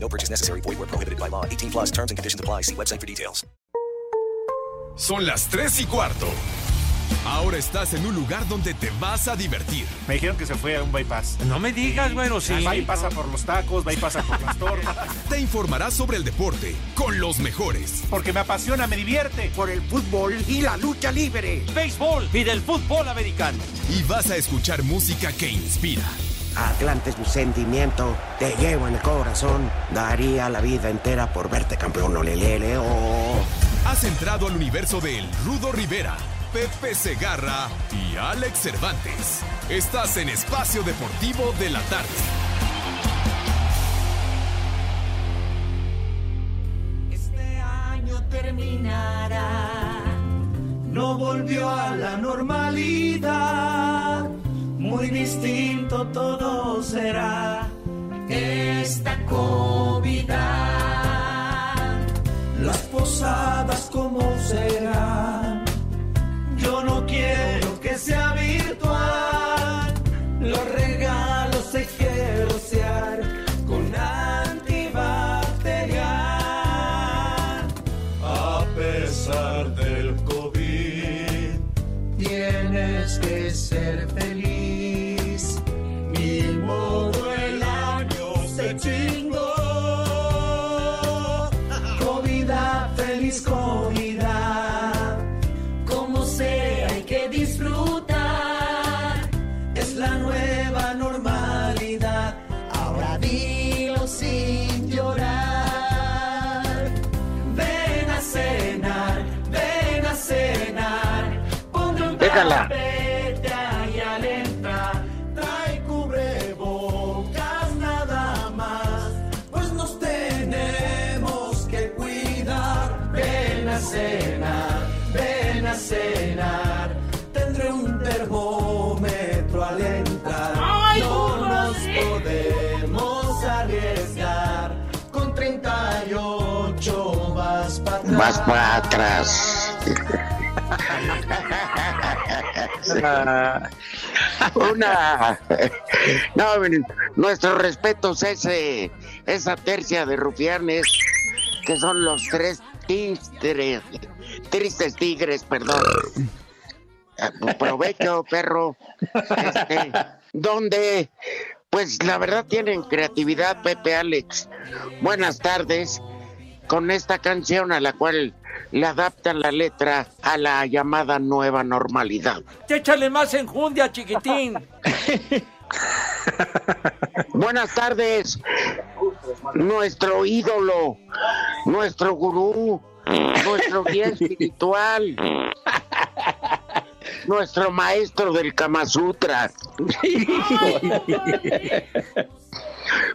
No purchase necessary. Void where prohibited by law. 18 plus terms and conditions apply. See website for details. Son las 3 y cuarto. Ahora estás en un lugar donde te vas a divertir. Me dijeron que se fue a un bypass. No me digas, bueno, sí. Va y pasa por los tacos, va y pasa por las tortas. Te informarás sobre el deporte con los mejores. Porque me apasiona, me divierte. Por el fútbol y la lucha libre. Béisbol y del fútbol americano. Y vas a escuchar música que inspira. Atlante es mi sentimiento, te llevo en el corazón. Daría la vida entera por verte campeón, olelele, oh. Has entrado al universo de El Rudo Rivera, Pepe Segarra y Alex Cervantes. Estás en Espacio Deportivo de la Tarde. Este año terminará. No volvió a la normalidad. Muy distinto todo será. Esta COVID. Las posadas como serán. Yo no quiero para atrás. Una. No, miren, nuestros respetos a ese, esa tercia de rufianes que son los tres tigres, tristes tigres, perdón. Provecho, perro. Este, donde, pues la verdad tienen creatividad, Pepe Alex. Buenas tardes. Con esta canción a la cual le adaptan la letra a la llamada nueva normalidad. Échale más enjundia, chiquitín. Buenas tardes, nuestro ídolo, nuestro gurú, nuestro guía espiritual, nuestro maestro del Kama Sutra,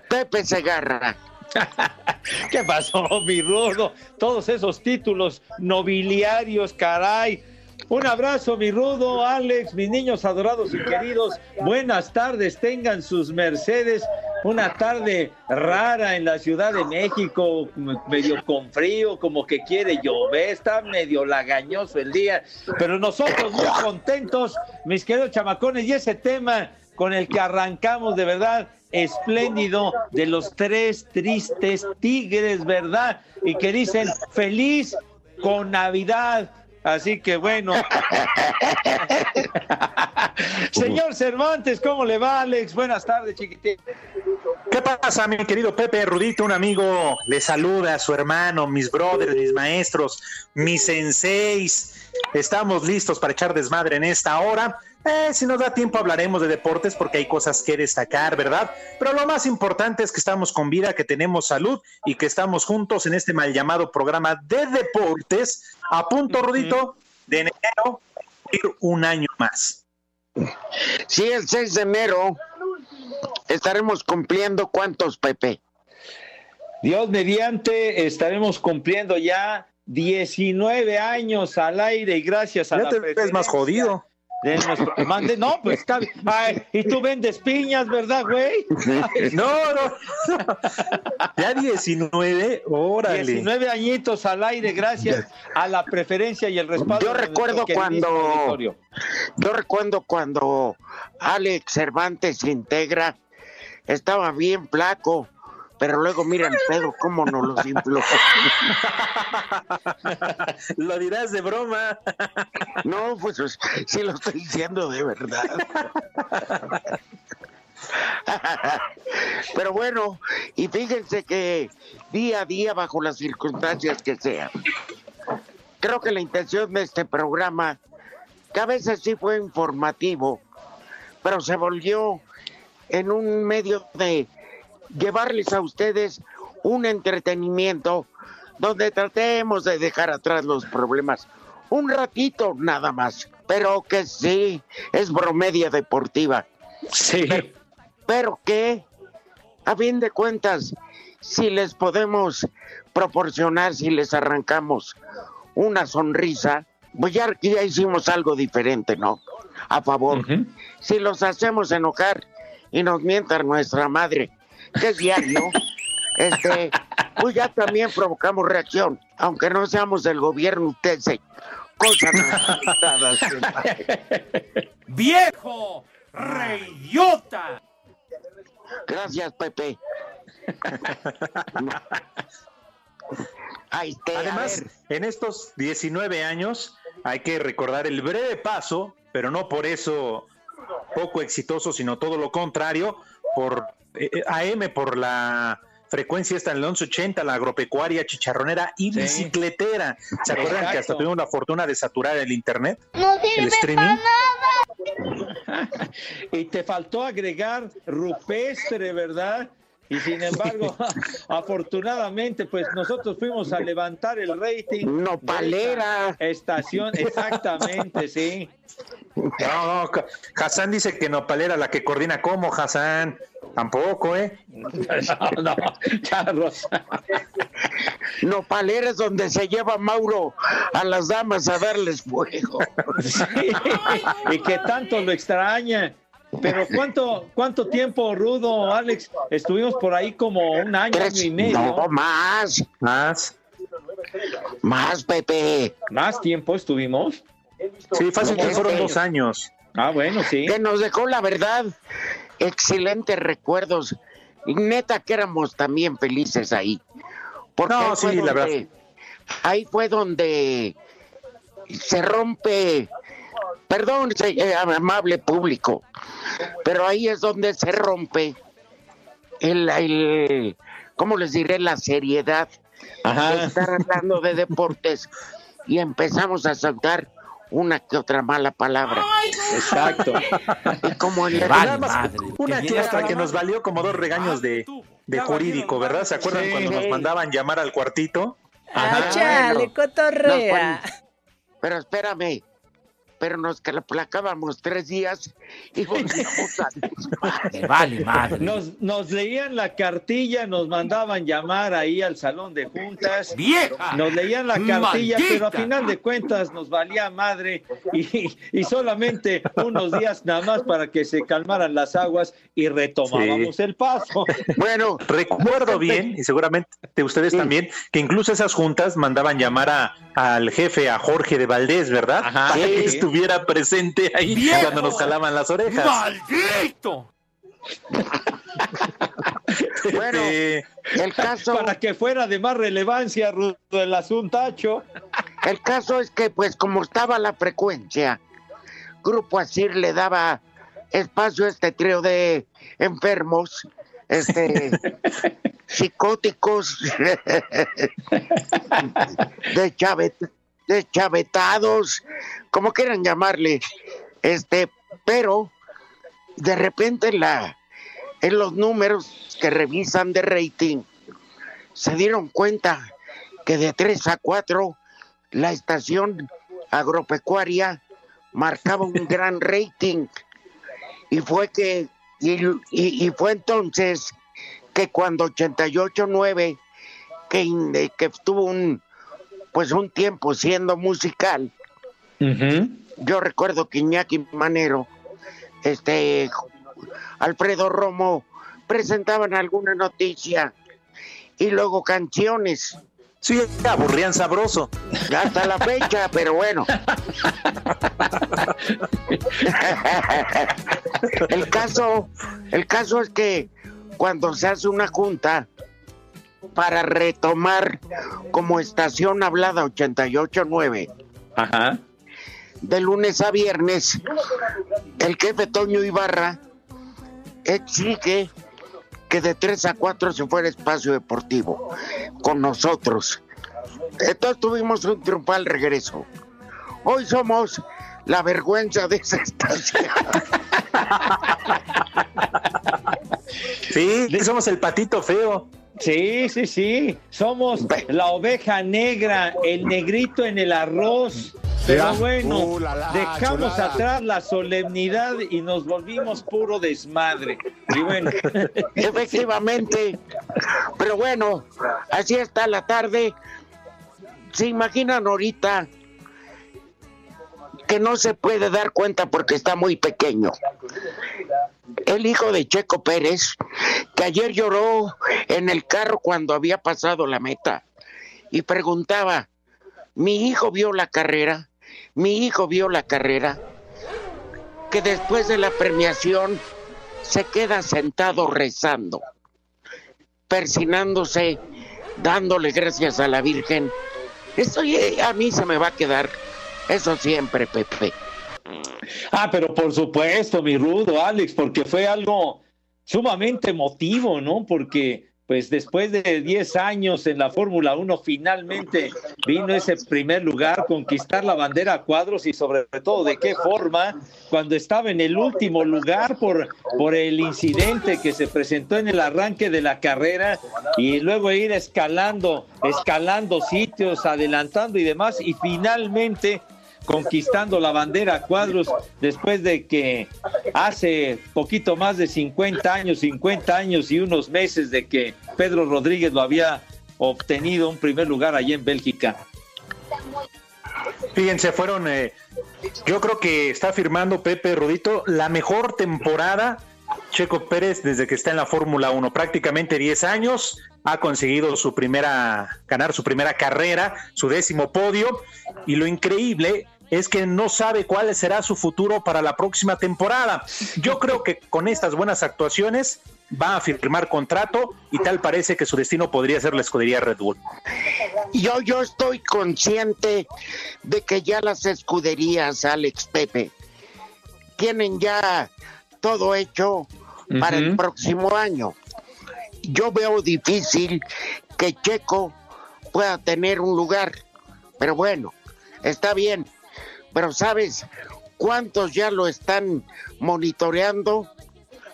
Pepe Segarra. ¿Qué pasó, mi rudo? Todos esos títulos nobiliarios, caray. Un abrazo, mi rudo, Alex, mis niños adorados y queridos. Buenas tardes, tengan sus mercedes. Una tarde rara en la Ciudad de México, medio con frío, como que quiere llover, está medio lagañoso el día, pero nosotros muy contentos, mis queridos chamacones, y ese tema con el que arrancamos de verdad espléndido de los tres tristes tigres, ¿verdad? Y que dicen feliz con Navidad. Así que bueno. Señor Cervantes, ¿cómo le va, Alex? Buenas tardes, chiquitín. ¿Qué pasa, mi querido Pepe Rudito? Un amigo le saluda a su hermano, mis brothers, mis maestros, mis senseis. Estamos listos para echar desmadre en esta hora. Eh, si nos da tiempo hablaremos de deportes porque hay cosas que destacar, ¿verdad? Pero lo más importante es que estamos con vida, que tenemos salud y que estamos juntos en este mal llamado programa de deportes a punto, Rudito, de enero, ir un año más. Sí, el 6 de enero estaremos cumpliendo cuántos, Pepe. Dios mediante, estaremos cumpliendo ya 19 años al aire y gracias a Ya la te ves más jodido. De nuestro- mande- no, pues está bien. Ay, y tú vendes piñas, ¿verdad, güey? No, no. Ya 19, órale. 19 añitos al aire gracias a la preferencia y el respaldo. Yo recuerdo cuando- auditorio. Yo recuerdo cuando Alex Cervantes integra, estaba bien flaco, pero luego mira el pedo cómo nos los infló. Lo dirás de broma. No, pues pues, sí lo estoy diciendo de verdad. Pero bueno, y fíjense que día a día, bajo las circunstancias que sean, creo que la intención de este programa, que a veces sí fue informativo, pero se volvió en un medio de llevarles a ustedes un entretenimiento donde tratemos de dejar atrás los problemas un ratito nada más, pero que sí es bromedia deportiva, Sí. pero que a fin de cuentas, si les podemos proporcionar, si les arrancamos una sonrisa, pues ya, ya hicimos algo diferente, ¿no? A favor. Si los hacemos enojar y nos mientan nuestra madre, es diario, este, pues ya también provocamos reacción, aunque no seamos del gobierno, usted se cosas. ¡Viejo! ¡Reyota! Gracias, Pepe. Ahí está. Además, en estos 19 años hay que recordar el breve paso, pero no por eso poco exitoso, sino todo lo contrario, por AM, por la frecuencia esta en el 1180, la agropecuaria, chicharronera y Sí. bicicletera. ¿Se acuerdan que hasta tuvimos la fortuna de saturar el internet? No El sirve streaming. Y te faltó agregar rupestre, ¿verdad? Y sin embargo, afortunadamente, pues nosotros fuimos a levantar el rating. Nopalera. de esta Estación, exactamente, sí. No, no, Hassan dice que Nopalera la que coordina como Hassan. Tampoco, ¿eh? No, no, Carlos. Nopalera es donde se lleva Mauro a las damas a darles fuego. Sí, y que tanto lo extraña. Pero ¿cuánto, cuánto tiempo, Rudo, Alex? Estuvimos por ahí como un año, y medio. no, más, Más. más, Pepe. Más tiempo estuvimos. Sí, fácil que fueron dos años. Ah, bueno, sí. Que nos dejó, la verdad, excelentes recuerdos. Y neta que éramos también felices ahí. Porque No, sí, la verdad. Ahí fue donde se rompe, perdón, se- eh, amable público, pero ahí es donde se rompe el, el ¿cómo les diré? La seriedad de Ajá. estar hablando de deportes y empezamos a soltar una que otra mala palabra. Exacto. Y como en la- Nada más una que otra que nos valió como dos regaños de, de jurídico, ¿verdad? ¿Se acuerdan Sí. cuando nos mandaban llamar al cuartito? Ajá, Ah, chale, bueno. cotorrea. No, pero espérame, pero nos placábamos tres días y volvíamos a Me vale madre. Nos, nos leían la cartilla, nos mandaban llamar ahí al salón de juntas. ¡Vieja! Nos leían la cartilla, ¡Maldita! pero a final de cuentas nos valía madre y, y solamente unos días nada más para que se calmaran las aguas y retomábamos el paso. Bueno, Recuerdo bien, y seguramente ustedes Sí. también, que incluso esas juntas mandaban llamar a, al jefe, a Jorge de Valdés, ¿verdad? Ajá, Para que. Estuviera presente ahí ¡Viejo! cuando nos jalaban las orejas. ¡Maldito! bueno, Eh, el caso, Para que fuera de más relevancia Rudo, el asuntacho. el caso es que pues como estaba la frecuencia, Grupo Asir le daba espacio a este trío de enfermos, este psicóticos, de, chavet, de chavetados, como quieran llamarle, este, pero de repente en la en los números que revisan de rating se dieron cuenta que de 3 a 4 la estación agropecuaria marcaba un gran rating. Y fue que y, y- y fue entonces que cuando 88-9 que, in- eh, que tuvo un pues un tiempo siendo musical, yo recuerdo que Iñaki Manero, este, Alfredo Romo, presentaban alguna noticia y luego canciones. Sí, aburrían sabroso. Hasta la fecha, pero bueno. el caso, el caso es que cuando se hace una junta para retomar como estación hablada 88.9, Ajá. de lunes a viernes, el jefe Toño Ibarra exige que de 3 a 4 se fuera espacio deportivo con nosotros. Entonces tuvimos un triunfal regreso. Hoy somos la vergüenza de esa estación. Sí, somos el patito feo. Sí, sí, sí. Somos la oveja negra, el negrito en el arroz. Pero bueno, Uh, la, la, dejamos chulada. atrás la solemnidad y nos volvimos puro desmadre. Y bueno, Efectivamente. Pero bueno, así está la tarde. ¿Se imaginan ahorita que no se puede dar cuenta porque está muy pequeño? El hijo de Checo Pérez, que ayer lloró en el carro cuando había pasado la meta y preguntaba, mi hijo vio la carrera, mi hijo vio la carrera, que después de la premiación se queda sentado rezando, persinándose, dándole gracias a la Virgen. Esto eh, a mí se me va a quedar, eso siempre, Pepe. Ah, pero por supuesto, mi rudo, Alex, porque fue algo sumamente emotivo, ¿no? Porque pues después de 10 años en la Fórmula 1 finalmente vino ese primer lugar, conquistar la bandera a cuadros y sobre todo de qué forma cuando estaba en el último lugar por, por el incidente que se presentó en el arranque de la carrera y luego ir escalando, escalando sitios, adelantando y demás y finalmente conquistando la bandera cuadros después de que hace poquito más de 50 años, 50 años y unos meses de que Pedro Rodríguez lo había obtenido un primer lugar allí en Bélgica. Fíjense, fueron, eh, yo creo que está firmando Pepe Rudito la mejor temporada Checo Pérez desde que está en la Fórmula 1, prácticamente 10 años, ha conseguido su primera, ganar su primera carrera, su décimo podio, y lo increíble es que no sabe cuál será su futuro para la próxima temporada. Yo creo que con estas buenas actuaciones va a firmar contrato y tal parece que su destino podría ser la escudería Red Bull. Yo, yo estoy consciente de que ya las escuderías, Alex Pepe, tienen ya todo hecho para el próximo año. Yo veo difícil que Checo pueda tener un lugar, pero bueno, está bien. Pero ¿sabes cuántos ya lo están monitoreando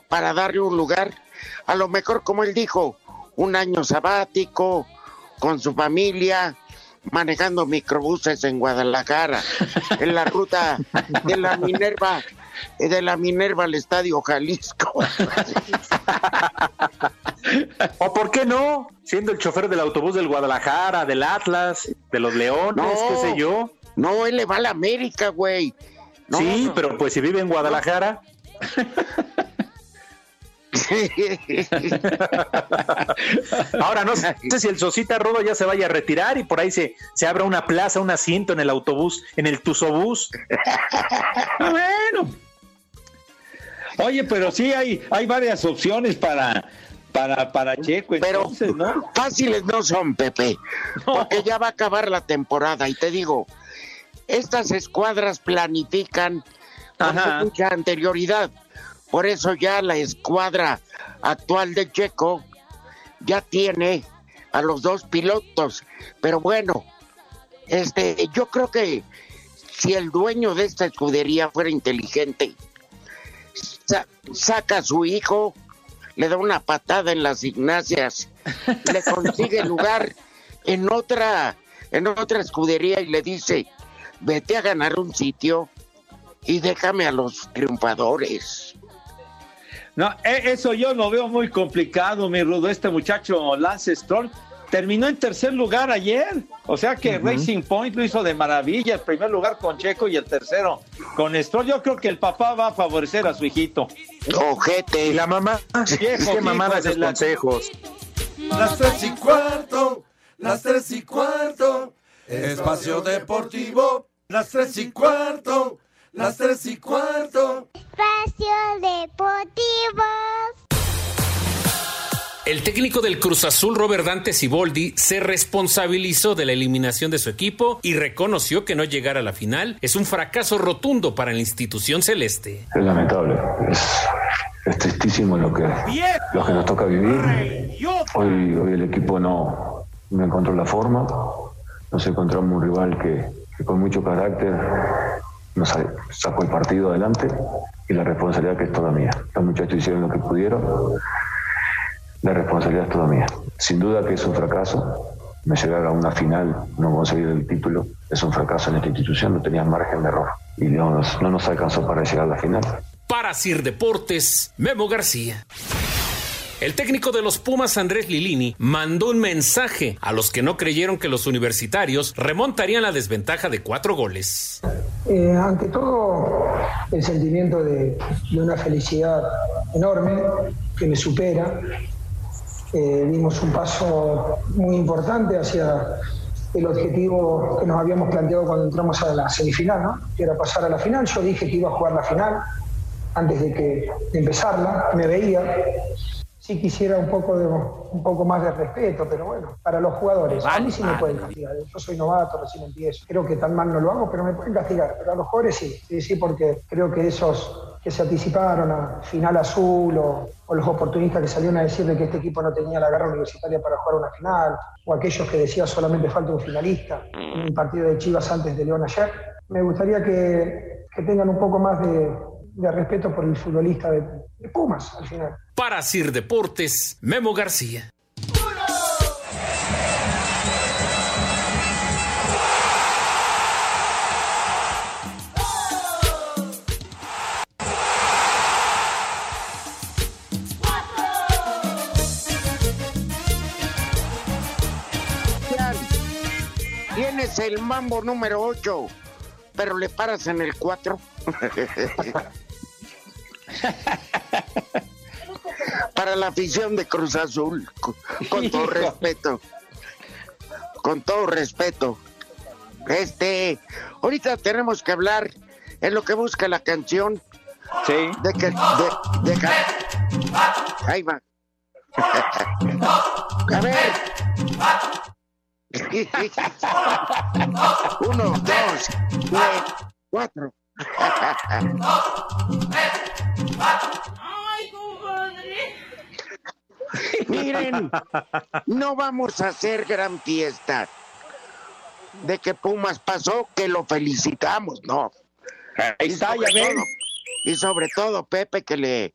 para darle un lugar? A lo mejor, como él dijo, un año sabático con su familia, manejando microbuses en Guadalajara, en la ruta de la Minerva, de la Minerva al Estadio Jalisco. ¿O por qué no? Siendo el chofer del autobús del Guadalajara, del Atlas, de los Leones, No. qué sé yo. No, él le va a la América, güey. No, sí, no. pero pues si vive en Guadalajara. Ahora no sé si el Sosita Rodo ya se vaya a retirar y por ahí se, se abra una plaza, un asiento en el autobús, en el Tuzobús. Bueno. Oye, pero sí hay, hay varias opciones para, para, para Checo, Pero entonces, ¿no? fáciles no son, Pepe, porque ya va a acabar la temporada y te digo, estas escuadras planifican con mucha anterioridad. Por eso ya la escuadra actual de Checo ya tiene a los dos pilotos. Pero bueno, este, yo creo que si el dueño de esta escudería fuera inteligente, sa- saca a su hijo, le da una patada en las gimnasias, le consigue lugar en otra, en otra escudería y le dice, vete a ganar un sitio y déjame a los triunfadores. No, e- eso yo lo veo muy complicado, mi rudo. Este muchacho Lance Stroll terminó en tercer lugar ayer. O sea que Racing Point lo hizo de maravilla. El primer lugar con Checo y el tercero con Stroll. Yo creo que el papá va a favorecer a su hijito. Ojete. Y la mamá, Viejo, qué esos la- consejos. Las tres y cuarto, las tres y cuarto, espacio deportivo, las tres y cuarto, las tres y cuarto. Espacio Deportivo. El técnico del Cruz Azul, Robert Dante Siboldi, se responsabilizó de la eliminación de su equipo y reconoció que no llegar a la final es un fracaso rotundo para la institución celeste. Es lamentable, es, es tristísimo lo que, lo que nos toca vivir. Hoy, hoy el equipo no, no encontró la forma, nos encontramos un rival que, con mucho carácter sacó el partido adelante y la responsabilidad que es toda mía. Los muchachos hicieron lo que pudieron, la responsabilidad es toda mía. Sin duda que es un fracaso. No llegar a una final, no conseguir el título, es un fracaso en esta institución, no tenías margen de error y no nos, no nos alcanzó para llegar a la final. Para Sir Deportes, Memo García. El técnico de los Pumas, Andrés Lilini, mandó un mensaje a los que no creyeron que los universitarios remontarían la desventaja de cuatro goles. Eh, ante todo, el sentimiento de, de una felicidad enorme que me supera. Eh, dimos un paso muy importante hacia el objetivo que nos habíamos planteado cuando entramos a la semifinal, ¿no? que era pasar a la final. Yo dije que iba a jugar la final antes de, que, empezarla, me veía. Sí quisiera un poco, de, un poco más de respeto, pero bueno, para los jugadores. A mí sí me pueden castigar. Yo soy novato, recién empiezo. Creo que tan mal no lo hago, pero me pueden castigar. Pero a los jugadores sí, sí, sí, porque creo que esos que se anticiparon a final azul o, o los oportunistas que salieron a decir de que este equipo no tenía la garra universitaria para jugar una final, o aquellos que decían solamente falta un finalista en un partido de Chivas antes de León ayer, me gustaría que, que tengan un poco más de, de respeto por el futbolista de, de Pumas al final. Para Sir Deportes, Memo García. Tienes el mambo número 8, pero le paras en el 4. Para la afición de Cruz Azul, con, con todo respeto. Con todo respeto. Este, ahorita tenemos que hablar en lo que busca la canción. Sí. De que, de, de Ahí va. A ver. Uno, dos, tres, cuatro. Miren, no vamos a hacer gran fiesta de que Pumas pasó, que lo felicitamos, no. Ahí Y está, ya sobre ven. todo- Y sobre todo, Pepe, que le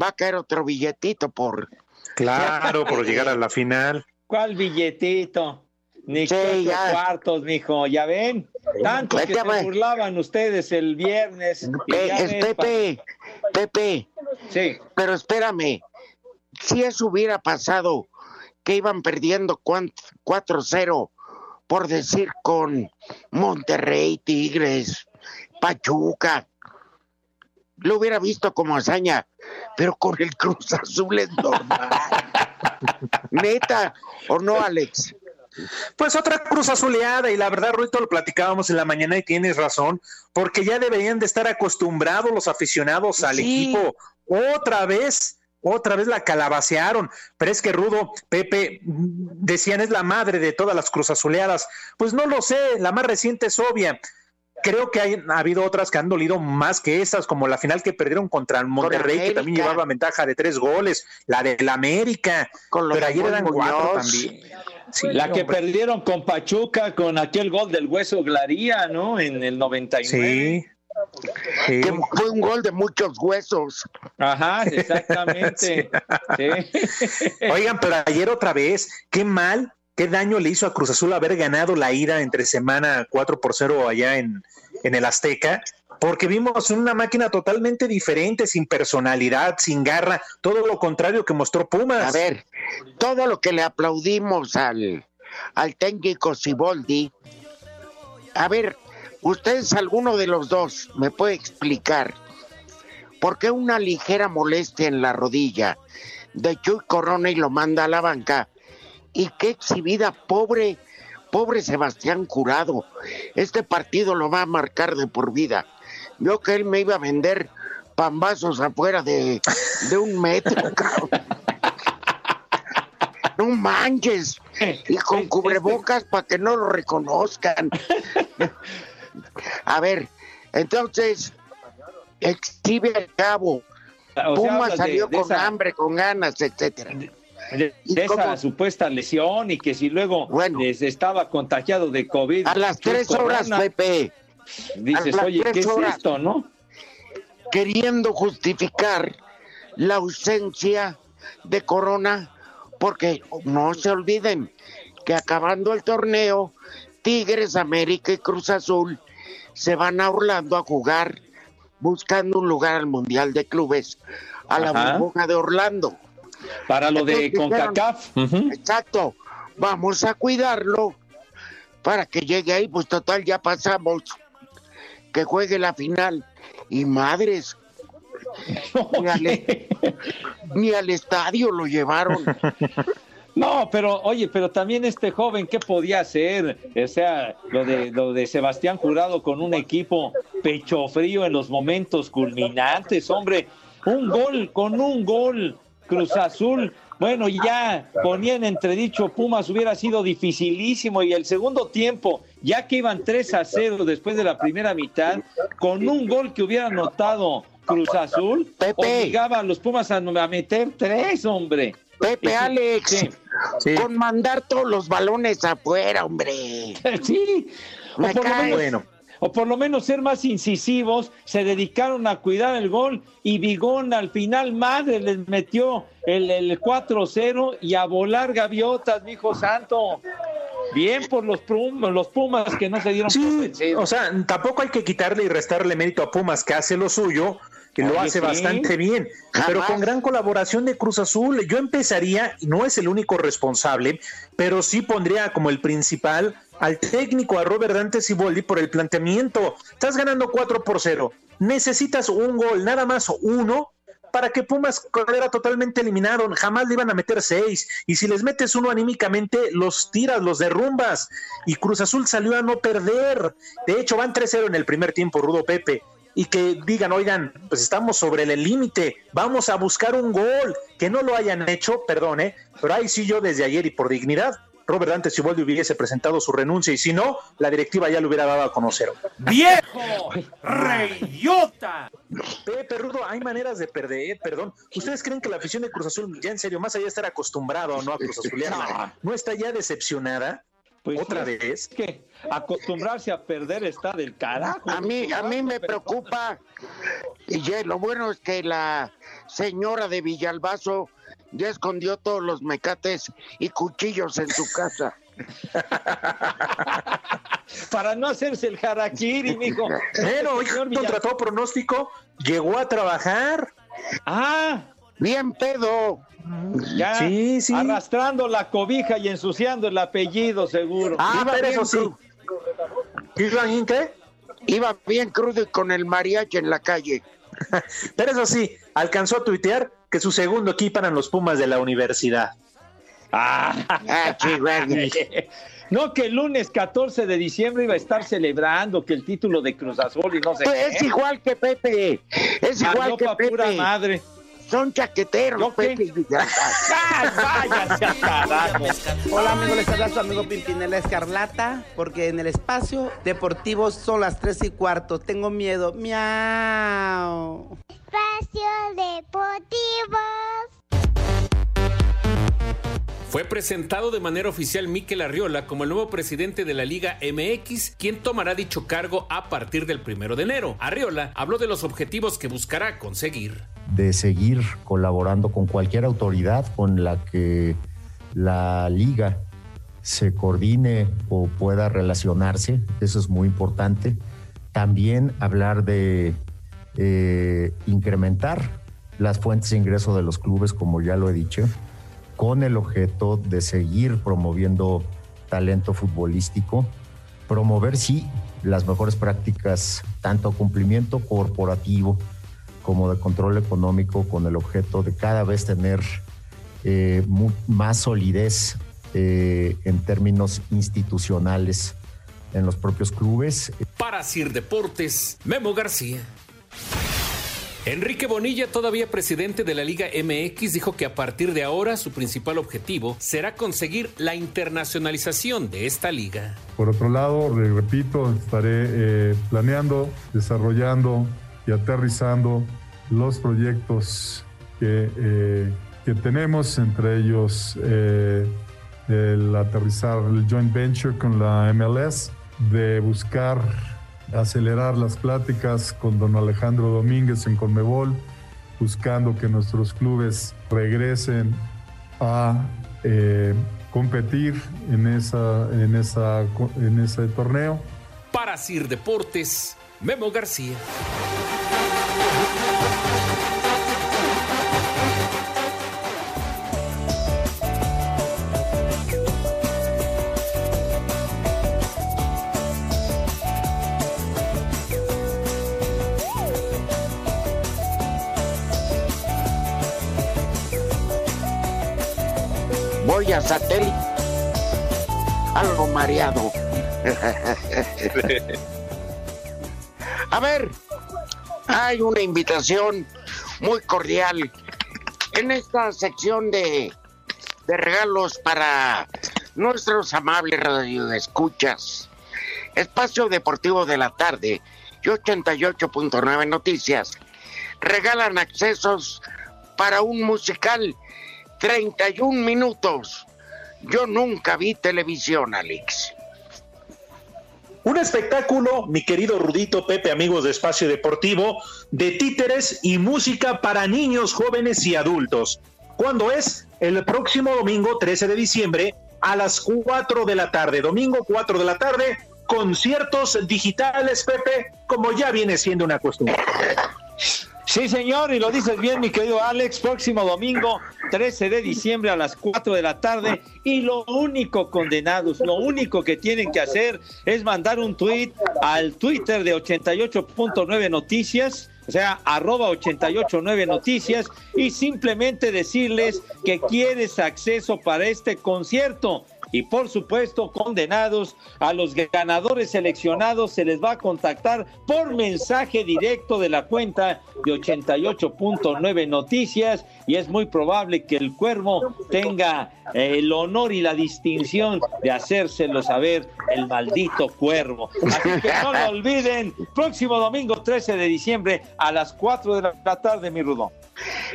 va a caer otro billetito por... Claro, por llegar a la final. ¿Cuál billetito? Ni Sí, cuatro ya. cuartos, mijo, ya ven. Tanto que se güey. burlaban ustedes el viernes. Eh, ya es ven, Pepe, Pepe, Sí, pero espérame, si eso hubiera pasado, que iban perdiendo cuan- 4-0, por decir con Monterrey, Tigres, Pachuca, lo hubiera visto como hazaña, pero con el Cruz Azul es normal. Neta, ¿o no, Alex? Pues otra cruz azuleada y la verdad, Ruito, lo platicábamos en la mañana y tienes razón, porque ya deberían de estar acostumbrados los aficionados al Sí. equipo. Otra vez, otra vez la calabacearon, pero es que Rudo, Pepe, decían es la madre de todas las cruz azuleadas. Pues no lo sé, la más reciente es obvia. Creo que hay, ha habido otras que han dolido más que estas, como la final que perdieron contra el Monterrey, que también llevaba ventaja de tres goles, la del América, Con lo pero ayer eran cuatro también. Sí, la que hombre. perdieron con Pachuca con aquel gol del hueso Glaría, ¿no? En el 99. Sí. Sí. Que fue un gol de muchos huesos. Ajá, exactamente. Sí. Oigan, pero ayer otra vez, qué mal, qué daño le hizo a Cruz Azul haber ganado la ida entre semana 4 por 0 allá en, en el Azteca. porque vimos una máquina totalmente diferente, sin personalidad, sin garra, todo lo contrario que mostró Pumas. A ver, todo lo que le aplaudimos al, al técnico Siboldi, a ver, ustedes, alguno de los dos, me puede explicar por qué una ligera molestia en la rodilla de Chuy Corona y lo manda a la banca. Y qué exhibida, pobre, pobre Sebastián Curado. Este partido lo va a marcar de por vida. Yo que él me iba a vender pambazos afuera de, de un metro, cabrón. No manches. Y con cubrebocas para que no lo reconozcan. A ver, entonces, exhibe el cabo. O sea, Puma de- salió de con esa- hambre, con ganas, etcétera. De, de esa supuesta lesión y que si luego les estaba contagiado de COVID. A las Chuy tres horas, Corona, Pepe. Dices, oye, ¿qué es esto, no? Queriendo justificar la ausencia de Corona, porque no se olviden que acabando el torneo, Tigres, América y Cruz Azul se van a Orlando a jugar buscando un lugar al Mundial de Clubes, a la burbuja de Orlando. Para lo de CONCACAF. Exacto. Vamos a cuidarlo para que llegue ahí. Pues total, ya pasamos. Que juegue la final. Y madres. Ni al, ni al estadio lo llevaron. No, pero oye, pero también este joven, ¿qué podía hacer? O sea, lo de, lo de Sebastián Jurado con un equipo pecho frío en los momentos culminantes, hombre. Un gol, con un gol, Cruz Azul. Bueno, y ya ponía en entredicho Pumas, hubiera sido dificilísimo. Y el segundo tiempo, ya que iban 3 a 0 después de la primera mitad, con un gol que hubiera anotado Cruz Azul, obligaba a los Pumas a, a meter tres, hombre. Pepe sí, Alex, sí. con mandar todos los balones afuera, hombre. Sí, Me por, lo cae. menos, o por lo menos ser más incisivos, se dedicaron a cuidar el gol y Vigón al final, madre, les metió el, el 4-0 y a volar gaviotas, mi hijo santo. Bien por los, Pum- los Pumas que no se dieron Sí, o sea, tampoco hay que quitarle y restarle mérito a Pumas, que hace lo suyo, que lo hace sí. bastante bien, pero con gran colaboración de Cruz Azul. Yo empezaría, y no es el único responsable, pero sí pondría como el principal al técnico, a Robert Dante Siboldi, por el planteamiento. Estás ganando 4 por 0, necesitas un gol, nada más uno, para que Pumas quedara totalmente eliminado. Jamás le iban a meter seis. Y si les metes uno anímicamente, los tiras, los derrumbas. Y Cruz Azul salió a no perder. De hecho, van 3-0 en el primer tiempo, Rudo Pepe. Y que digan, oigan, pues estamos sobre el límite, vamos a buscar un gol. Que no lo hayan hecho, perdón, ¿eh? pero ahí sí yo desde ayer y por dignidad, Robert Dante Siboldi hubiese presentado su renuncia y si no, la directiva ya lo hubiera dado a conocer. ¡Viejo! ¡Reyota! Pepe Rudo, hay maneras de perder, perdón. ¿Ustedes creen que la afición de Cruz Azul, ya en serio, más allá de estar acostumbrado o no a Cruz Azuliana, no está ya decepcionada? ¿Otra sí, vez? que acostumbrarse a perder está del carajo. A mí, a mí me preocupa. Y ya, lo bueno es que la señora de Villalbazo ya escondió todos los mecates y cuchillos en su casa. Para no hacerse el harakiri, mijo. Pero hoy contra todo pronóstico, llegó a trabajar. Ah, bien pedo. Ya, Sí, sí. arrastrando la cobija y ensuciando el apellido, seguro. Ah, Iba pero bien eso sí. ¿Iba bien qué? Iba bien crudo y con el mariachi en la calle. Pero eso sí, alcanzó a tuitear que su segundo equipo eran los Pumas de la universidad. Ah, Ah. No, que el lunes 14 de diciembre iba a estar celebrando que el título de Cruz Azul y no sé Pues qué. es igual que Pepe. Es igual que pa' pura Pepe. madre. Son chaqueteros, ¿Yo qué? Pepe y Villalbazo. ¡Ay, váyase a carajo! Hola amigos, les habla su amigo Pimpinela Escarlata, porque en el espacio deportivo son las 3 y cuarto. Tengo miedo. Miau. Espacio Deportivo. Fue presentado de manera oficial Miquel Arriola como el nuevo presidente de la Liga MX, quien tomará dicho cargo a partir del primero de enero. Arriola habló de los objetivos que buscará conseguir. de seguir colaborando con cualquier autoridad con la que la liga se coordine o pueda relacionarse, eso es muy importante. También hablar de eh, incrementar las fuentes de ingreso de los clubes, como ya lo he dicho, con el objeto de seguir promoviendo talento futbolístico, promover, sí, las mejores prácticas, tanto cumplimiento corporativo como de control económico, con el objeto de cada vez tener eh, más solidez eh, en términos institucionales en los propios clubes. Para Sir Deportes, Memo García. Enrique Bonilla, todavía presidente de la Liga MX, dijo que a partir de ahora su principal objetivo será conseguir la internacionalización de esta liga. Por otro lado, repito, estaré eh, planeando, desarrollando y aterrizando los proyectos que, eh, que tenemos, entre ellos eh, el aterrizar el joint venture con la MLS, de buscar acelerar las pláticas con don Alejandro Domínguez en Conmebol, buscando que nuestros clubes regresen a eh, competir en, esa, en, esa, en ese torneo. Para Sir Deportes, Memo García. Algo mareado. a ver, hay una invitación muy cordial en esta sección de, de regalos para nuestros amables radioescuchas. Espacio Deportivo de la Tarde y 88.9 Noticias regalan accesos para un musical 31 minutos. Yo nunca vi televisión, Alex. Un espectáculo, mi querido Rudito Pepe, amigos de Espacio Deportivo, de títeres y música para niños, jóvenes y adultos. ¿Cuándo es? El próximo domingo 13 de diciembre a las 4 de la tarde. Domingo 4 de la tarde, conciertos digitales, Pepe, como ya viene siendo una costumbre. Sí, señor, y lo dices bien, mi querido Alex, próximo domingo, 13 de diciembre a las 4 de la tarde. Y lo único, condenados, lo único que tienen que hacer es mandar un tweet al Twitter de 88.9 Noticias, o sea, arroba 889 Noticias, y simplemente decirles que quieres acceso para este concierto y por supuesto condenados a los ganadores seleccionados se les va a contactar por mensaje directo de la cuenta de 88.9 noticias y es muy probable que el cuervo tenga eh, el honor y la distinción de hacérselo saber el maldito cuervo. Así que no lo olviden, próximo domingo 13 de diciembre a las 4 de la tarde, mi Rudón.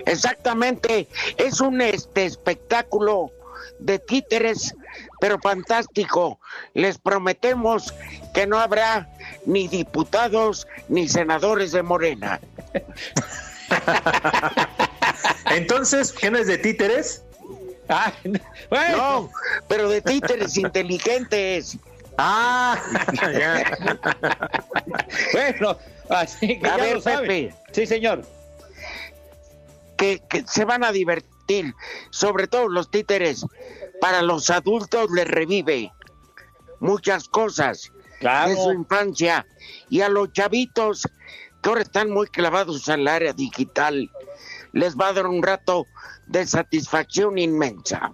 Exactamente, es un este espectáculo de títeres, pero fantástico. Les prometemos que no habrá ni diputados ni senadores de Morena. Entonces, ¿quién es de títeres? Ah, No, pero de títeres inteligentes. Ah, bueno, así que a ya ver, lo. Pepe. Sí, señor. Que, que se van a divertir, sobre todo los títeres. Para los adultos les revive muchas cosas Claro. de su infancia. Y a los chavitos que ahora están muy clavados al área digital, les va a dar un rato de satisfacción inmensa.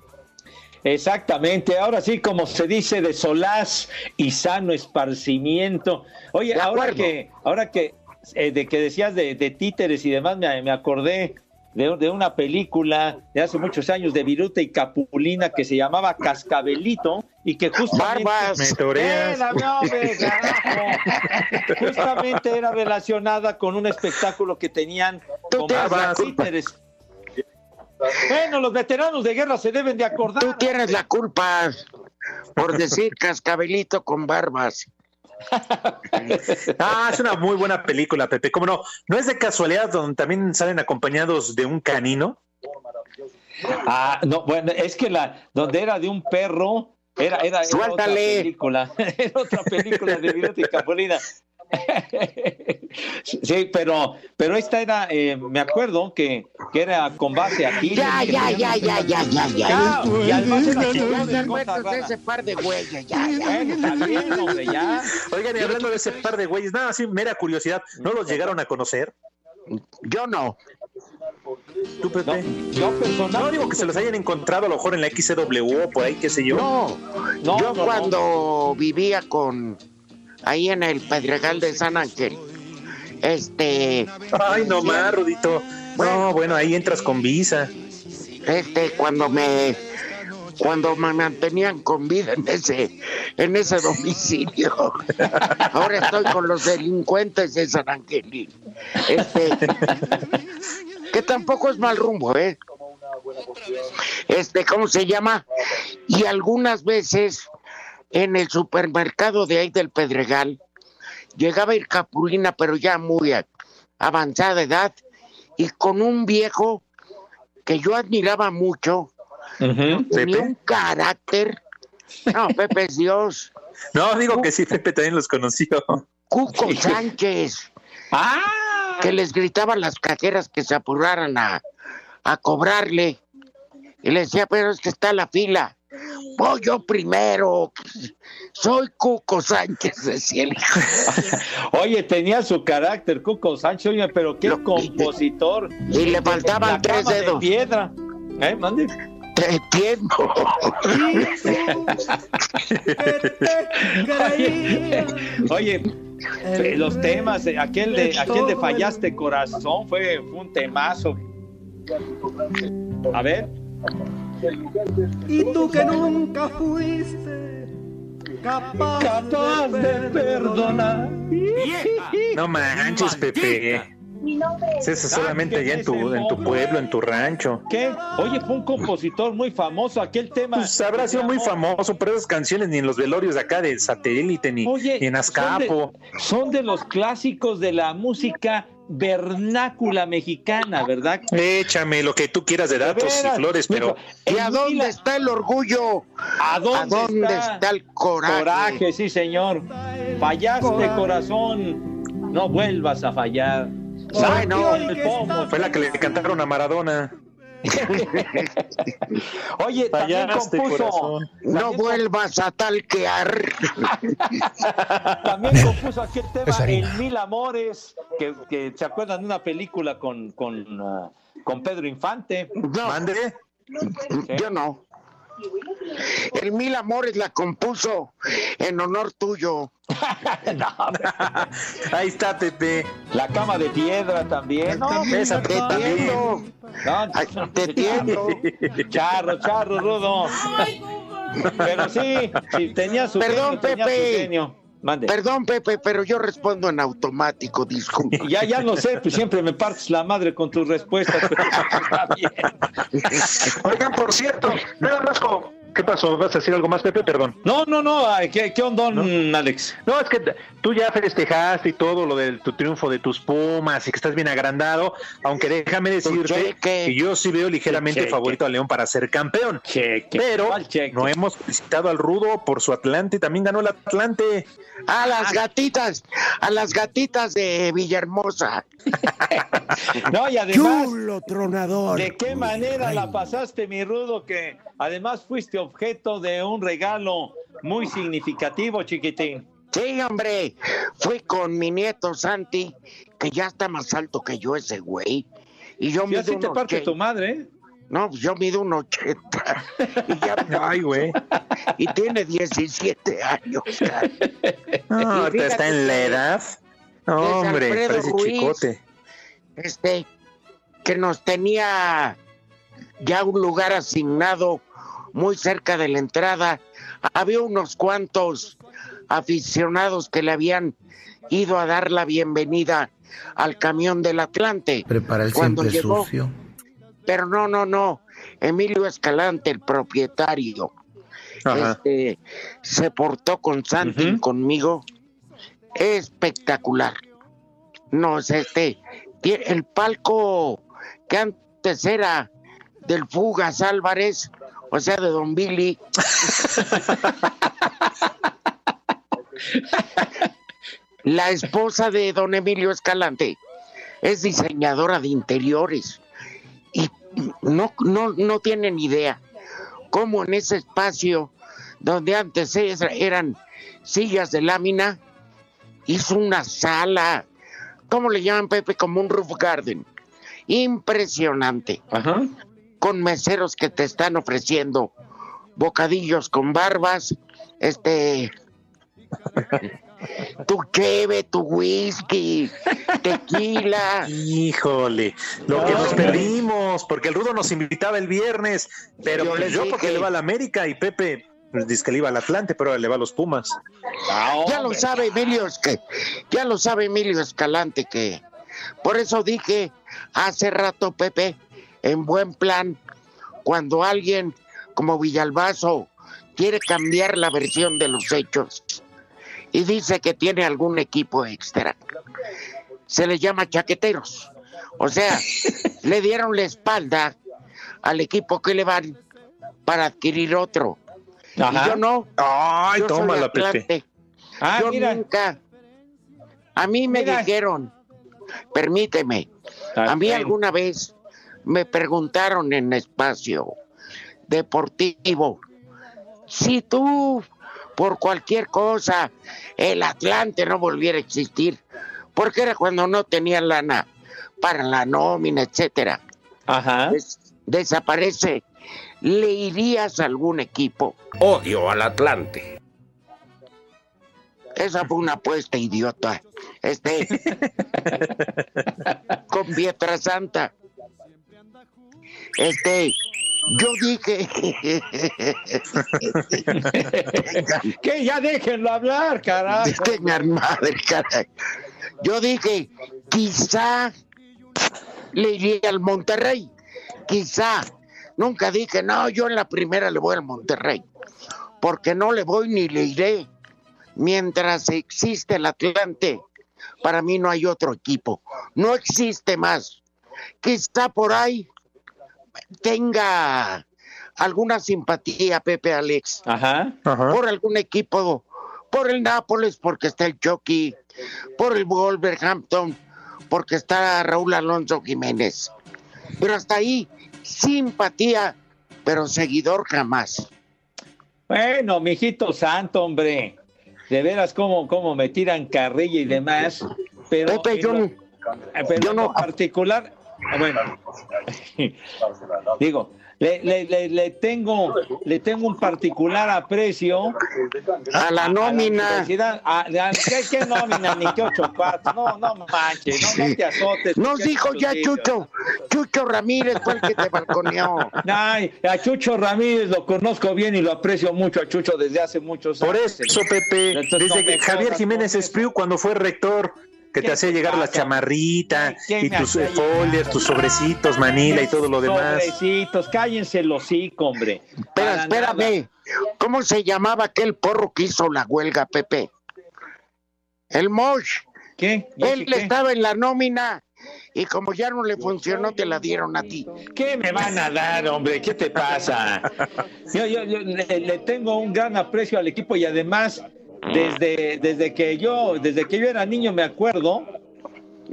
Exactamente, ahora sí, como se dice, de solaz y sano esparcimiento. Oye, ahora que, ahora que, eh, de que decías de, de títeres y demás, me, me acordé de, de una película de hace muchos años de Viruta y Capulina que se llamaba Cascabelito y que justamente... Barbas. Hombre, carajo. Justamente era relacionada con un espectáculo que tenían con títeres. Bueno, los veteranos de guerra se deben de acordar. Tú tienes la culpa por decir cascabelito con barbas. Ah, es una muy buena película, Pepe. ¿Cómo no? ¿No es de casualidad donde también salen acompañados de un canino? Ah, no, bueno, es que la donde era de un perro era era, era otra película, era otra película de Viruta y Capulina. Sí, pero, pero esta era, eh, me acuerdo que, que era con base aquí. Ya, ya, ya, ya, ya, ya, ya. Y además era No de ese par de güeyes, ya, ya. Bueno, está bien, hombre, ya. Oigan, y hablando de ese par de güeyes, nada, así mera curiosidad, ¿no los llegaron a conocer? Yo no. ¿Tú, Pepe? Yo personalmente. No digo que se los hayan encontrado a lo mejor en la XW o por ahí, qué sé yo. No, No, yo no, cuando vivía con ahí en el Pedregal de San Ángel, este, Ay, no más, Rudito. No, bueno, ahí entras con visa. este, cuando me cuando me mantenían con vida en ese en ese domicilio. Ahora estoy con los delincuentes de San Angelín. Este, que tampoco es mal rumbo, ¿eh? Este, ¿cómo se llama? Y algunas veces en el supermercado de ahí del Pedregal llegaba a ir Capulina, pero ya muy a- avanzada edad, y con un viejo que yo admiraba mucho, tenía Pepe. un carácter. No, Pepe es Dios. No, digo que sí, Pepe también los conoció. Cuco Sánchez. Que les gritaban las cajeras que se apuraran a, a cobrarle. Y le decía, pero es que está la fila. Voy yo primero. Soy Cuco Sánchez, decía el hijo. Oye, tenía su carácter, Cuco Sánchez, oye, pero qué compositor. Y le faltaban La tres cama de dedos. piedra. ¿Eh, mande? Te entiendo. Oye, oye, eh, los temas, eh, aquel de, aquel de Fallaste Corazón fue, fue un temazo. A ver. Y tú que nunca fuiste capaz, Capaz de perdonar. No manches, Pepe. Eso solamente allá en tu, en tu pueblo, en tu rancho. ¿Qué? Oye, fue un compositor muy famoso, aquel tema. Pues habrá sido muy famoso, pero esas canciones ni en los velorios de acá del satélite, ni, Oye, ni en Azcapo. Son de, son de los clásicos de la música vernácula mexicana, ¿verdad? Échame lo que tú quieras de datos y flores, pero ¿Y a dónde está el orgullo? ¿A dónde, ¿A dónde está? el coraje? Coraje, sí, señor. Fallaste, corazón. No vuelvas a fallar. Bueno, el pomo. fue la que le cantaron a Maradona. Oye, también Fallaste, compuso. corazón. no vuelvas a talquear. También compuso aquel tema Es harina. En Mil Amores, que, que se acuerdan de una película con, con, ah, con Pedro Infante. No, Mande. yo no. El Mil Amores la compuso en honor tuyo. Ahí está, Pepe. La cama de piedra también, ¿no? Esa Te. No, Ay, te entiendo. Charro, charro, rudo. Pero sí, sí, tenía su Perdón, genio, tenía su Pepe. genio. Mande. Perdón, Pepe, pero yo respondo en automático, disculpa. Ya, ya lo sé, pues siempre me partes la madre con tus respuestas. pero está bien. Oigan, por cierto, nada más como- ¿Qué pasó? ¿Vas a decir algo más, Pepe? Perdón. No, no, no, ay, ¿qué, qué ondón, Alex? No, es que tú ya festejaste y todo lo de tu triunfo de tus Pumas y que estás bien agrandado, aunque déjame decirte que yo sí veo ligeramente Cheque. favorito a León para ser campeón. Cheque. Pero no hemos visitado al Rudo por su Atlante, también ganó el Atlante. A las gatitas, a las gatitas de Villahermosa. No, y además, tronador. ¿de qué manera la pasaste, mi rudo? Que además fuiste objeto de un regalo muy significativo, chiquitín. Sí, hombre, fui con mi nieto Santi, que ya está más alto que yo ese güey. Y yo Y mido así te parte tu madre, ¿eh? No, pues yo mido un 80. Y, ya- Ay, güey. y tiene 17 años. No, Y te está en la edad. No, hombre, Alfredo parece Ruiz. chicote. Este, que nos tenía ya un lugar asignado muy cerca de la entrada. Había unos cuantos aficionados que le habían ido a dar la bienvenida al camión del Atlante. Prepara el Cuando siempre llegó- sucio. Pero no, no, no. Emilio Escalante, el propietario, este, se portó con Santi y conmigo espectacular. No, es este, el palco que antes era del Fugas Álvarez, o sea, de Don Billy. La esposa de don Emilio Escalante es diseñadora de interiores y no, no, no tienen idea cómo en ese espacio donde antes es- eran sillas de lámina, hizo una sala, ¿cómo le llaman Pepe? Como un roof garden. Impresionante. Con meseros que te están ofreciendo bocadillos con barbas, este, tu cheve, tu whisky, tequila. Híjole, lo que nos perdimos, porque el Rudo nos invitaba el viernes, pero Yo pues les yo dije. porque le va a la América y Pepe pues, dice que le iba al Atlante, pero ahora le va a los Pumas. Ya lo sabe Emilio, es que ya lo sabe Emilio Escalante que por eso dije hace rato Pepe en buen plan cuando alguien como Villalbazo quiere cambiar la versión de los hechos y dice que tiene algún equipo extra. Se le llama chaqueteros. O sea, le dieron la espalda al equipo que le van para adquirir otro. Ajá. Y yo no. Ay, Yo soy tómala, Pepe. Ah, yo mira. nunca. A mí me Mira. dijeron, permíteme, a mí alguna vez me preguntaron en espacio deportivo, si tú por cualquier cosa el Atlante no volviera a existir, porque era cuando no tenía lana para la nómina, etcétera. Des- desaparece. ¿Le irías a algún equipo? Odio al Atlante. Esa fue una apuesta idiota. Este. con Pietra Santa. Este. Yo dije. Que ya déjenlo hablar, carajo. Tengan madre, caray. Yo dije, quizá le iría al Monterrey. Quizá. Nunca dije, no, yo en la primera le voy al Monterrey. Porque no le voy ni le iré. Mientras existe el Atlante, para mí no hay otro equipo. No existe más. Quizá por ahí tenga alguna simpatía, Pepe Alex. Ajá. Por algún equipo, por el Nápoles, porque está el Chucky, por el Wolverhampton, porque está Raúl Alonso Jiménez. Pero hasta ahí, simpatía, pero seguidor jamás. Bueno, mijito santo, hombre. De veras, cómo, cómo me tiran carrilla y demás. Pero, Pepe, yo lo- no- pero en lo particular, bueno, digo, le, le- le- le tengo, le tengo un particular aprecio a la nómina. A- a- ¿qué, qué nómina? Ni qué ocho cuartos. No, no manches, no, no te azotes. Nos dijo ya. Chucho, Chucho Ramírez fue el que te balconeó. Ay, a Chucho Ramírez lo conozco bien y lo aprecio mucho a Chucho desde hace muchos Por años. eso, Pepe, Entonces, no desde que Javier Jiménez Espriu, cuando fue rector, que te ¿Qué hacía llegar la chamarrita ¿Quién y tus folias, tus sobrecitos, manila y todo lo demás. Sobrecitos, cállense los hocico, hombre. Espera, Para espérame. ¿Cómo se llamaba aquel porro que hizo la huelga, Pepe? El Mosh. ¿Qué? Él ¿Qué? estaba en la nómina y como ya no le funcionó, te la dieron a ti. ¿Qué me van a dar, hombre? ¿Qué te pasa? Yo, yo- yo le, le tengo un gran aprecio al equipo y además, desde, desde que yo, desde que yo era niño, me acuerdo,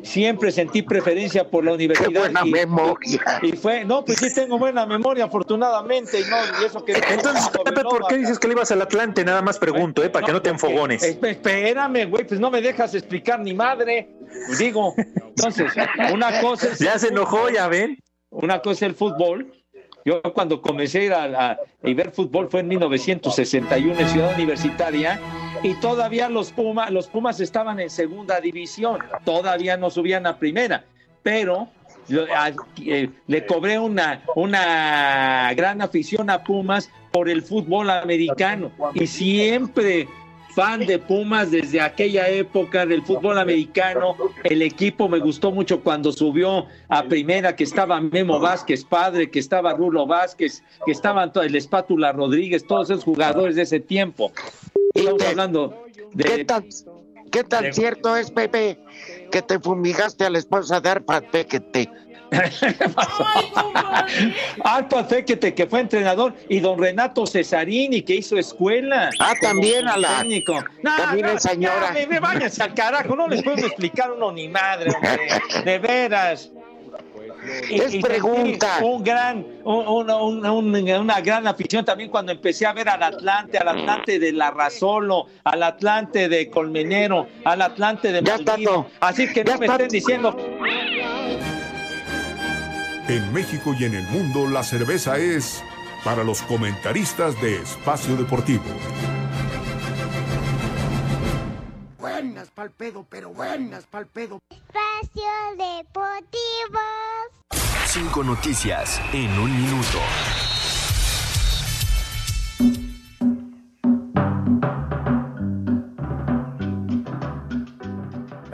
siempre sentí preferencia por la universidad. Qué buena y, memoria. Y fue, no, pues sí tengo buena memoria, afortunadamente, y no, y eso que Entonces, Pepe, ¿por qué dices que le ibas al Atlante? Nada más pregunto, ¿eh? Para que no te enfogones. Esp- Espérame, güey, pues no me dejas explicar ni madre. Digo, entonces, una cosa es. Ya se enojó, ya ven. Una cosa es el fútbol. Yo cuando comencé a ir a, a- a ver fútbol fue en 1961 en Ciudad Universitaria y todavía los Pumas, los Pumas estaban en segunda división, todavía no subían a primera, pero eh, le cobré una, una gran afición a Pumas por el fútbol americano y siempre fan de Pumas desde aquella época del fútbol americano. El equipo me gustó mucho cuando subió a primera, que estaba Memo Vázquez, padre, que estaba Rulo Vázquez, que estaban el Espátula Rodríguez, todos esos jugadores de ese tiempo. Estamos hablando de... ¿Qué tan, ¿Qué tan cierto es, Pepe, que te fumigaste a la esposa de Arpad Pequete? Arpa Fequete, que fue entrenador, y don Renato Cesarini, que hizo escuela. Ah, también a la- técnico. también no, señora. ya, me, váyanse al carajo, no les puedo explicar uno ni madre, hombre, de veras. Es pregunta. Un gran, un- un- un- un- una gran afición también cuando empecé a ver al Atlante, al Atlante de La Razolo, al Atlante de Colmenero, al Atlante de Maldito. Así que no me estén diciendo En México y en el mundo la cerveza es para los comentaristas de Espacio Deportivo. Buenas pa'l pedo, pero buenas pa'l pedo. Espacio Deportivo. Cinco noticias en un minuto.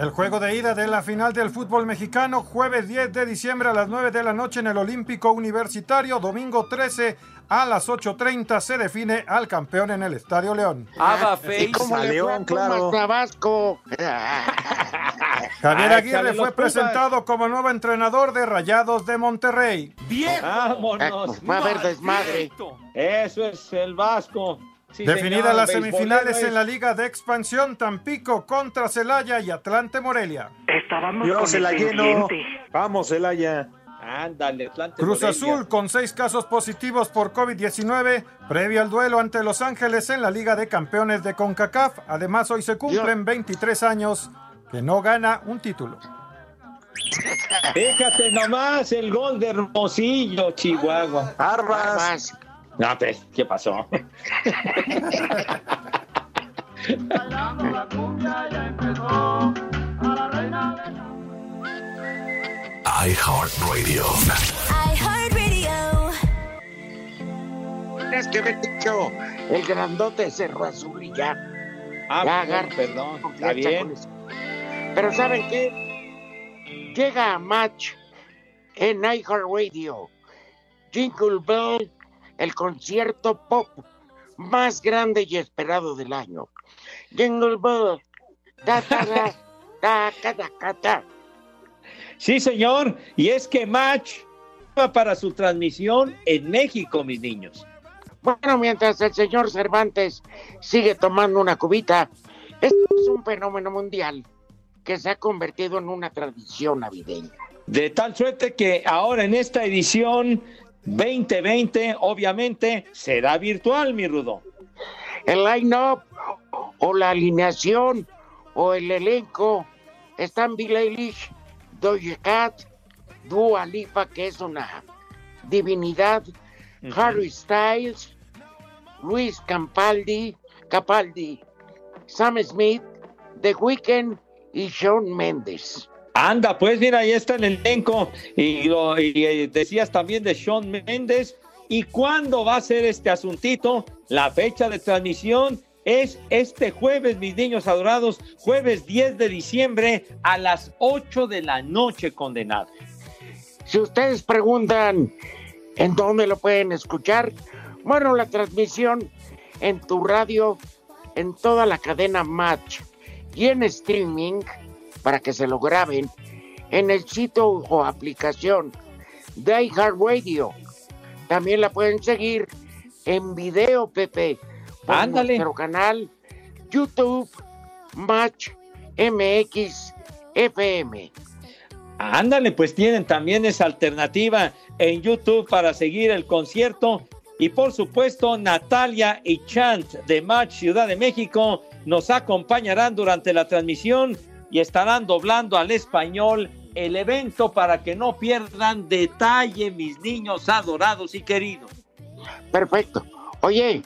El juego de ida de la final del fútbol mexicano, jueves 10 de diciembre a las 9 de la noche en el Olímpico Universitario, domingo 13 a las 8.30 se define al campeón en el Estadio León. ¿Y cómo le fue a Pumas Tabasco? Javier Ay, Aguirre fue presentado como nuevo entrenador de Rayados de Monterrey. Vámonos. Va a haber desmadre. Eso es el Vasco. Sí, Definidas señor, las semifinales es. en la Liga de Expansión, Tampico contra Celaya y Atlante Morelia. Yo se la lleno. Vamos, Celaya. Ándale, Atlante Cruz Morelia. Azul con seis casos positivos por COVID-19, previo al duelo ante Los Ángeles en la Liga de Campeones de CONCACAF. Además, hoy se cumplen 23 años que no gana un título. Fíjate nomás el gol de Hermosillo, Chihuahua. Armas. No, pues, ¿qué pasó? iHeartRadio. Tienes que haber dicho el grandote Cerro Azul y ya. Ah, Ya, perdón, agarra perdón, está bien. Pero ¿saben qué? Llega a Match en iHeartRadio. Jingle Bell, el concierto pop más grande y esperado del año. Jingle Bell. Ta, ta, ta, ta, ta, ta, ta, ta. Sí, señor. Y es que Match va para su transmisión en México, mis niños. Bueno, mientras el señor Cervantes sigue tomando una cubita, esto es un fenómeno mundial que se ha convertido en una tradición navideña. De tal suerte que ahora en esta edición 2020, obviamente, será virtual, mi Rudo. El line-up o la alineación o el elenco están Bill Eilish, Doja Cat, Dua Lipa, que es una divinidad, Harry Styles, Luis Campaldi, Capaldi, Sam Smith, The Weeknd y Shawn Mendes. Anda, pues mira, ahí está el elenco. Y, lo, eh, decías también de Sean Méndez. ¿Y cuándo va a ser este asuntito? La fecha de transmisión es este jueves, mis niños adorados, jueves 10 de diciembre a las 8 de la noche, condenado. Si ustedes preguntan en dónde lo pueden escuchar, bueno, la transmisión en tu radio, en toda la cadena Match y en streaming, para que se lo graben, en el sitio o aplicación de iHeartRadio. También la pueden seguir en video, Pepe, por Ándale. nuestro canal YouTube Match MX FM. Ándale, pues tienen también esa alternativa en YouTube para seguir el concierto. Y por supuesto, Natalia y Chant de Match Ciudad de México nos acompañarán durante la transmisión y estarán doblando al español el evento para que no pierdan detalle, mis niños adorados y queridos. Perfecto. Oye,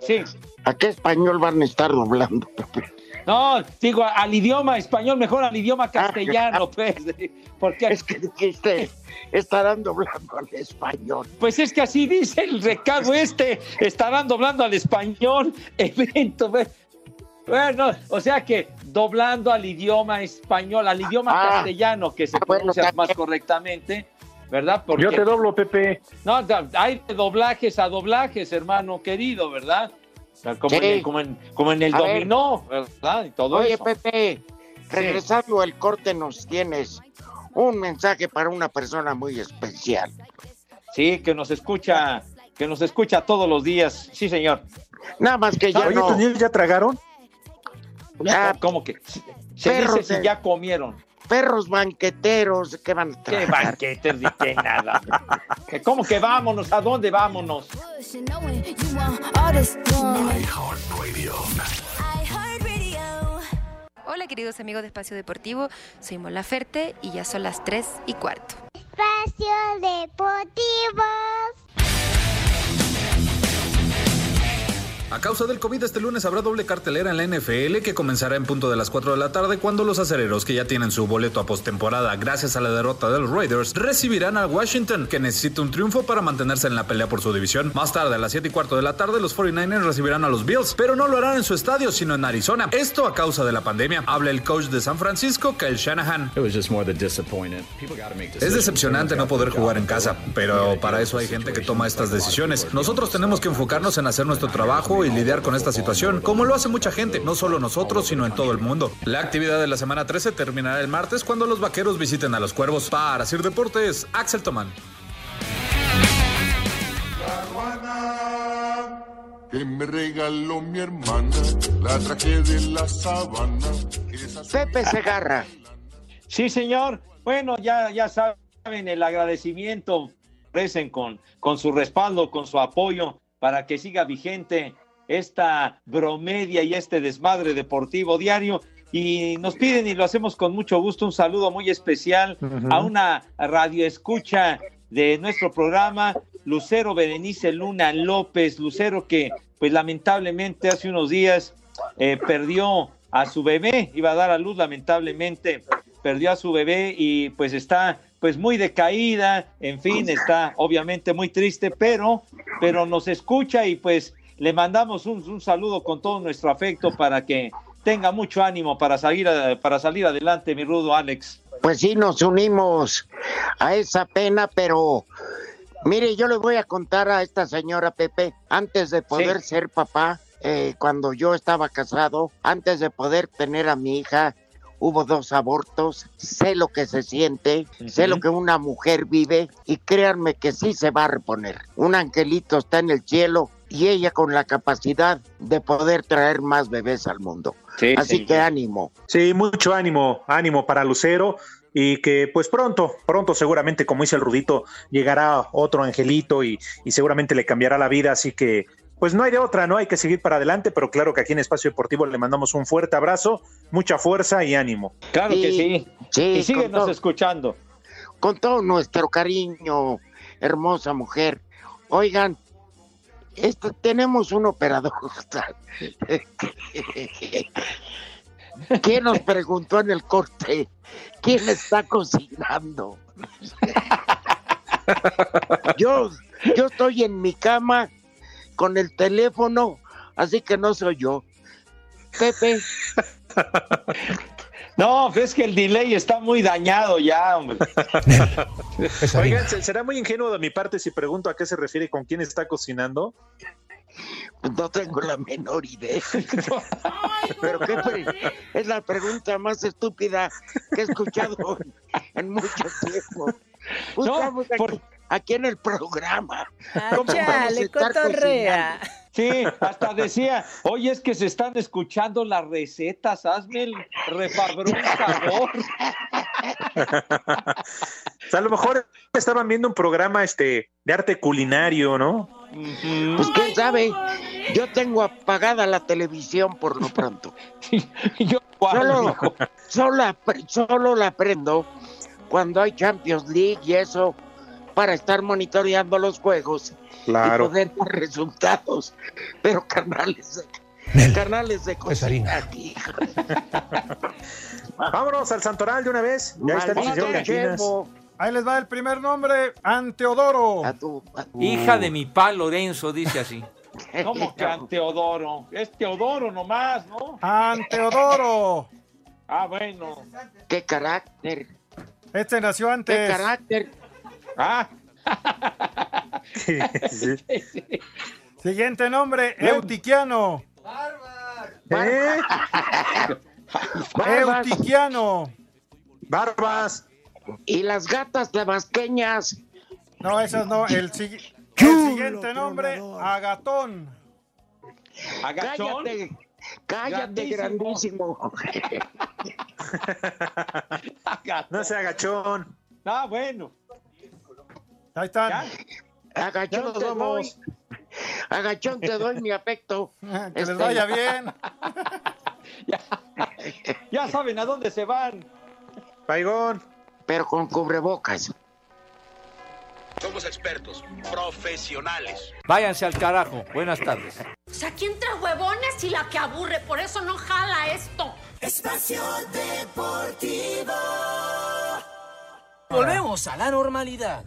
Sí. ¿a qué español van a estar doblando, Pepe? No, digo al idioma español, mejor al idioma castellano, pues. Porque Es que dijiste, estarán doblando al español. Pues es que así dice el recado este, estarán doblando al español, evento. ve. Bueno, o sea que doblando al idioma español, al idioma Ah. castellano, que se Ah, bueno, pronuncia más correctamente, ¿verdad? Porque Yo te doblo, Pepe. no, hay de doblajes a doblajes, hermano querido, ¿verdad? Como, Sí. en, el- como en, como en el A ver. dominó, ¿verdad? Y todo Oye, eso. Pepe, regresando al corte nos tienes un mensaje para una persona muy especial. Sí, que nos escucha, que nos escucha todos los días. Sí, señor. Nada más que ya Oye, no. ¿tus niños ya tragaron? Ya, ¿Cómo que? Se Perros dice si de- ya comieron. perros banqueteros que van a ¿Qué banquetes ni qué nada? ¿Que ¿Cómo que vámonos? ¿A dónde vámonos? Hola queridos amigos de Espacio Deportivo, soy Mola Ferte y ya son las 3 y cuarto. Espacio Deportivo. A causa del COVID, este lunes habrá doble cartelera en la NFL que comenzará en punto de las 4 de la tarde cuando los acereros que ya tienen su boleto a postemporada gracias a la derrota de los Raiders recibirán a Washington que necesita un triunfo para mantenerse en la pelea por su división. Más tarde, a las 7 y cuarto de la tarde, los 49ers recibirán a los Bills, pero no lo harán en su estadio, sino en Arizona. Esto a causa de la pandemia. Habla el coach de San Francisco, Kyle Shanahan. Es decepcionante no poder jugar en casa, pero para eso hay gente que toma estas decisiones. Nosotros tenemos que enfocarnos en hacer nuestro trabajo y lidiar con esta situación, como lo hace mucha gente, no solo nosotros, sino en todo el mundo. La actividad de la semana 13 terminará el martes cuando los vaqueros visiten a los cuervos. Para Sir Deportes, Axel Tomán. que me regaló mi hermana, la traje de la sabana. Pepe Segarra. Sí, señor. Bueno, ya, ya saben el agradecimiento, ofrecen con, con su respaldo, con su apoyo para que siga vigente esta bromedia y este desmadre deportivo diario. Y nos piden, y lo hacemos con mucho gusto, un saludo muy especial a una radio escucha de nuestro programa, Lucero Berenice Luna López, Lucero que pues lamentablemente hace unos días eh, perdió a su bebé, iba a dar a luz lamentablemente, perdió a su bebé y pues está pues muy decaída, en fin, está obviamente muy triste, pero, pero nos escucha y pues le mandamos un, un saludo con todo nuestro afecto para que tenga mucho ánimo para salir, para salir adelante, mi rudo Alex. Pues sí, nos unimos a esa pena, pero mire, yo le voy a contar a esta señora Pepe, antes de poder Sí. ser papá, eh, cuando yo estaba casado, antes de poder tener a mi hija, hubo dos abortos, sé lo que se siente, sé lo que una mujer vive y créanme que sí se va a reponer. Un angelito está en el cielo y ella con la capacidad de poder traer más bebés al mundo. Sí, Así sí. que ánimo. Sí, mucho ánimo, ánimo para Lucero y que pues pronto, pronto seguramente, como dice el Rudito, llegará otro angelito y, y seguramente le cambiará la vida, así que pues no hay de otra, no hay que seguir para adelante, pero claro que aquí en Espacio Deportivo le mandamos un fuerte abrazo, mucha fuerza y ánimo. Claro que Sí, sí. sí, y síguenos todo. escuchando. con todo nuestro cariño, hermosa mujer. Oigan, este, tenemos un operador. ¿Quién nos preguntó en el corte? ¿Quién está cocinando? Yo, yo estoy en mi cama con el teléfono, así que no soy yo. Pepe. No, es que el delay está muy dañado ya, hombre. Oigan, se- será muy ingenuo de mi parte si pregunto a qué se refiere con quién está cocinando. Pues no tengo la menor idea. Pero qué es la pregunta más estúpida que he escuchado en mucho tiempo. Buscamos aquí, aquí en el programa. ¿Cómo vamos a chale, estar cotorrea. Sí, hasta decía, oye, es que se están escuchando las recetas, hazme el refabrón. O sea, a lo mejor estaban viendo un programa este de arte culinario, ¿no? Pues quién sabe. Yo tengo apagada la televisión por lo pronto. solo, solo, apre- solo la prendo cuando hay Champions League y eso para estar monitoreando los juegos Claro. y poder dar resultados. Pero canales de, canales de cocina aquí. Vámonos al Santoral de una vez. Ya está el. Ahí les va el primer nombre, Anteodoro. Hija de mi pa Lorenzo, dice así. ¿Cómo que Anteodoro? Es Teodoro nomás, ¿no? Anteodoro. Ah, bueno. ¿Qué carácter? Este nació ¿Qué antes. carácter? Ah. Siguiente nombre, Eutiquiano. ¿Eh? Barbas. Eutiquiano. Barbas. Y las gatas tabasqueñas. No, esas no. El, sigui- el siguiente nombre, Agatón. ¿Agachón? Cállate, cállate, grandísimo. No sea agachón. Ah, bueno. Ahí están. Ya Agachón te doy. vamos. Agachón te doy mi afecto. Que les Este, vaya bien. Ya saben a dónde se van. Paigón. Pero con cubrebocas. Somos expertos, profesionales. Váyanse al carajo. Buenas tardes. O sea, aquí entre huevones y la que aburre, por eso no jala esto. Espacio Deportivo. Volvemos a la normalidad.